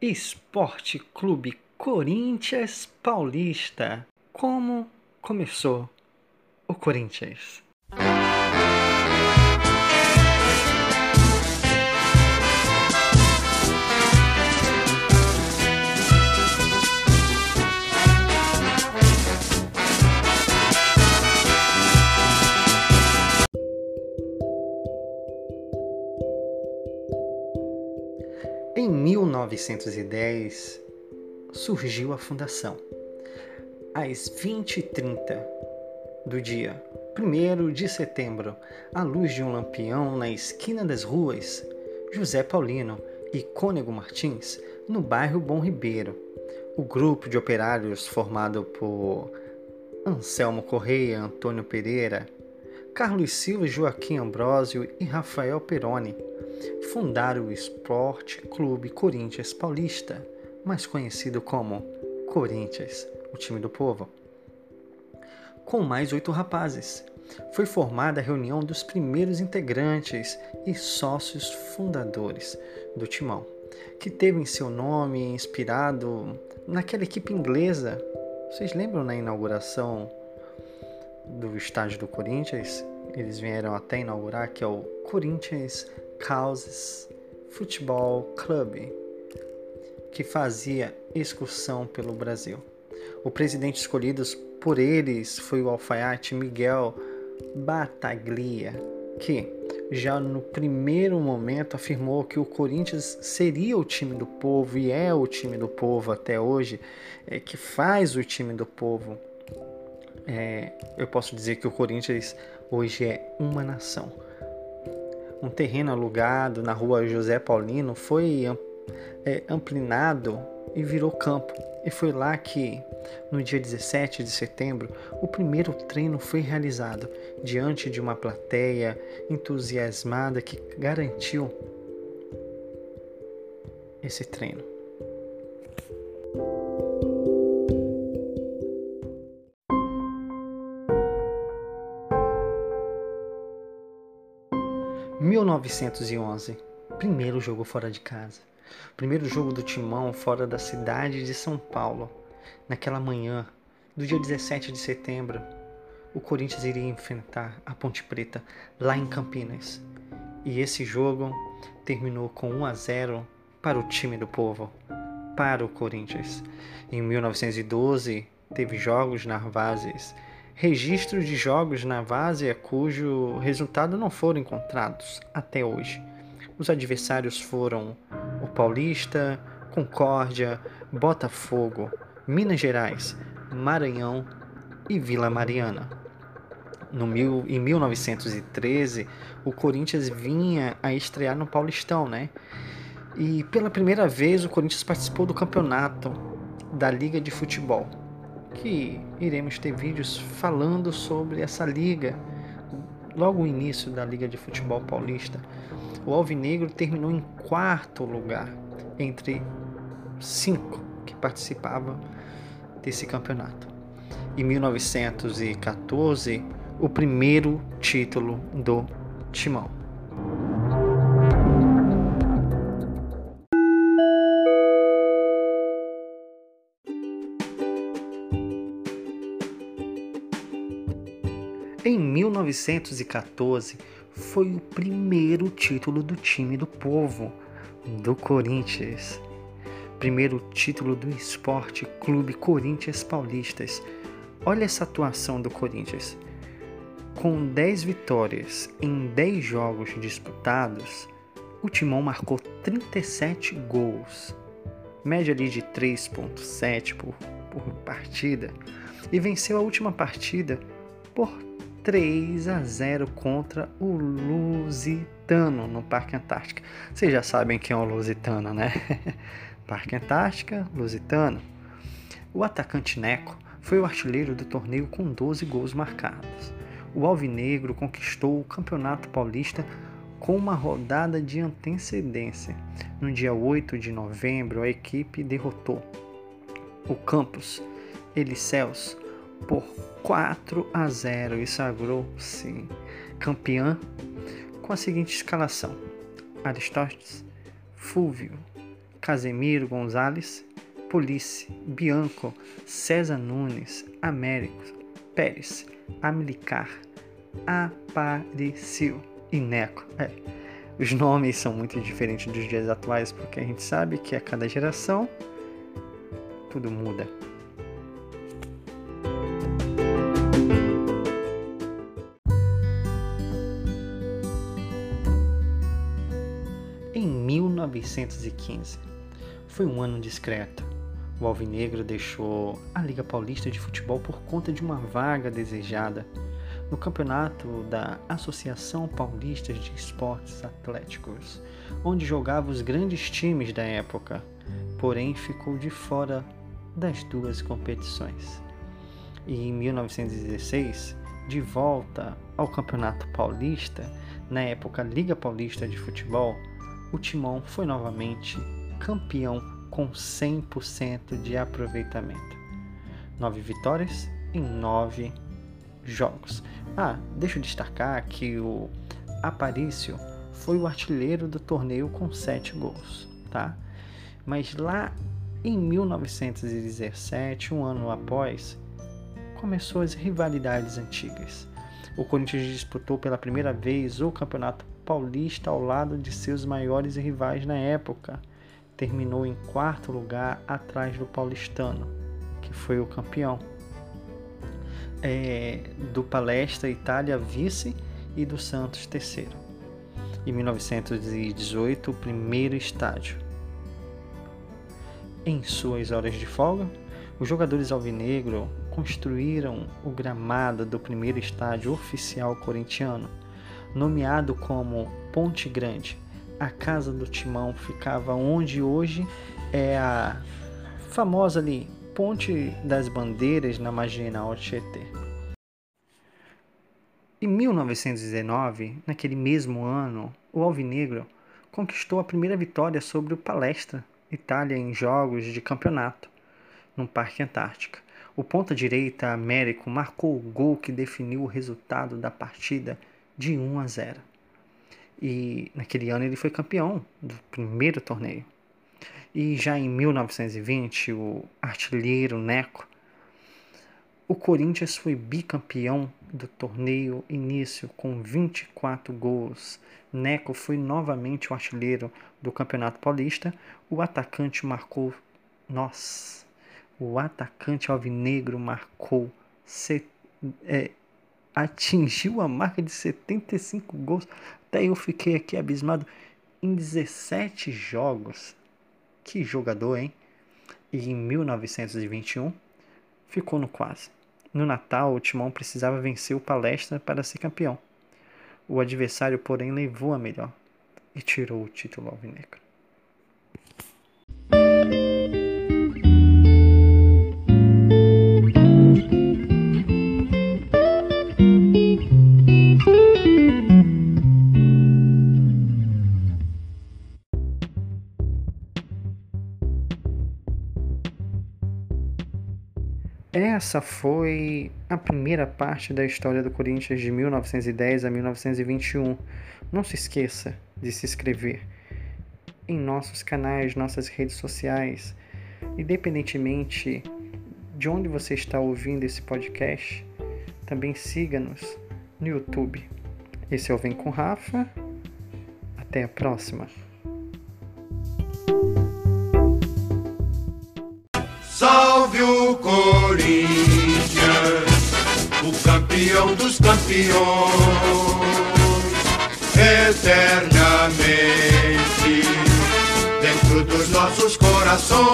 Esporte Clube Corinthians Paulista. Como começou o Corinthians? 1910 surgiu a fundação. Às 20h30 do dia 1 de setembro, à luz de um lampião na esquina das ruas José Paulino e Cônego Martins, no bairro Bom Ribeiro, o grupo de operários formado por Anselmo Correia, Antônio Pereira, Carlos Silva, Joaquim Ambrósio e Rafael Peroni fundaram o Esporte Clube Corinthians Paulista, mais conhecido como Corinthians, o time do povo. Com mais oito rapazes, foi formada a reunião dos primeiros integrantes e sócios fundadores do Timão, que teve em seu nome inspirado naquela equipe inglesa. Vocês lembram na inauguração do estádio do Corinthians? Eles vieram até inaugurar que é o Corinthians Causes Futebol Club, que fazia excursão pelo Brasil. O presidente escolhido por eles foi o alfaiate Miguel Bataglia, que já no primeiro momento afirmou que o Corinthians seria o time do povo e é o time do povo até hoje, é, que faz o time do povo. É, eu posso dizer que o Corinthians hoje é uma nação um terreno alugado na rua José Paulino foi é, amplinado e virou campo. E foi lá que, no dia 17 de setembro, o primeiro treino foi realizado diante de uma plateia entusiasmada que garantiu esse treino. 1911, primeiro jogo fora de casa. Primeiro jogo do Timão fora da cidade de São Paulo. Naquela manhã do dia 17 de setembro, o Corinthians iria enfrentar a Ponte Preta lá em Campinas. E esse jogo terminou com 1 a 0 para o time do povo, para o Corinthians. Em 1912, teve jogos na Arvazes registros de jogos na Várzea cujo resultado não foram encontrados até hoje. Os adversários foram o Paulista, Concórdia, Botafogo, Minas Gerais, Maranhão e Vila Mariana. No mil, em 1913, o Corinthians vinha a estrear no Paulistão, né? E pela primeira vez o Corinthians participou do campeonato da Liga de Futebol que iremos ter vídeos falando sobre essa liga. Logo o início da Liga de Futebol Paulista, o Alvinegro terminou em quarto lugar entre cinco que participavam desse campeonato. Em 1914, o primeiro título do Timão. Em 1914, foi o primeiro título do time do povo, do Corinthians. Primeiro título do Esporte Clube Corinthians Paulistas. Olha essa atuação do Corinthians. Com 10 vitórias em 10 jogos disputados, o Timão marcou 37 gols, média ali de 3.7 por, por partida, e venceu a última partida por 3 a 0 contra o Lusitano no Parque Antártica. Vocês já sabem quem é o Lusitano, né? Parque Antártica, Lusitano. O atacante Neco foi o artilheiro do torneio com 12 gols marcados. O Alvinegro conquistou o Campeonato Paulista com uma rodada de antecedência. No dia 8 de novembro, a equipe derrotou o Campos Elicéus por 4 a 0 e sagrou-se campeã com a seguinte escalação: Aristóteles, Fúvio, Casemiro Gonzalez, Police, Bianco, César Nunes, Américo, Pérez, Amilicar, Apareceu e Neco. É, os nomes são muito diferentes dos dias atuais porque a gente sabe que a cada geração tudo muda. 1915, foi um ano discreto. O Alvinegro deixou a Liga Paulista de Futebol por conta de uma vaga desejada no campeonato da Associação Paulista de Esportes Atléticos, onde jogava os grandes times da época, porém ficou de fora das duas competições. E em 1916, de volta ao Campeonato Paulista, na época Liga Paulista de Futebol, o Timão foi novamente campeão com 100% de aproveitamento. Nove vitórias em nove jogos. Ah, deixa eu destacar que o Aparício foi o artilheiro do torneio com sete gols, tá? Mas lá em 1917, um ano após, começou as rivalidades antigas. O Corinthians disputou pela primeira vez o Campeonato Paulista ao lado de seus maiores rivais na época. Terminou em quarto lugar atrás do Paulistano, que foi o campeão é, do Palestra Itália vice e do Santos terceiro. Em 1918, o primeiro estádio. Em suas horas de folga, os jogadores alvinegro construíram o gramado do primeiro estádio oficial corintiano, nomeado como Ponte Grande. A casa do Timão ficava onde hoje é a famosa ali Ponte das Bandeiras na Marginal Tietê. Em 1919, naquele mesmo ano, o Alvinegro conquistou a primeira vitória sobre o Palestra Itália em jogos de campeonato no Parque Antártica. O ponta-direita Américo marcou o gol que definiu o resultado da partida de 1 a 0. E naquele ano ele foi campeão do primeiro torneio. E já em 1920, o artilheiro Neco, o Corinthians foi bicampeão do torneio início com 24 gols. Neco foi novamente o artilheiro do Campeonato Paulista. O atacante marcou. Nossa! O atacante alvinegro marcou. é, atingiu a marca de 75 gols. Até eu fiquei aqui abismado. Em 17 jogos, que jogador, hein? E em 1921 ficou no quase. No Natal, o Timão precisava vencer o Palestra para ser campeão. O adversário, porém, levou a melhor e tirou o título alvinegro. Essa foi a primeira parte da história do Corinthians de 1910 a 1921. Não se esqueça de se inscrever em nossos canais, nossas redes sociais, independentemente de onde você está ouvindo esse podcast, também siga-nos no YouTube. Esse é o Vem com Rafa. Até a próxima. Salve campeões, eternamente dentro dos nossos corações.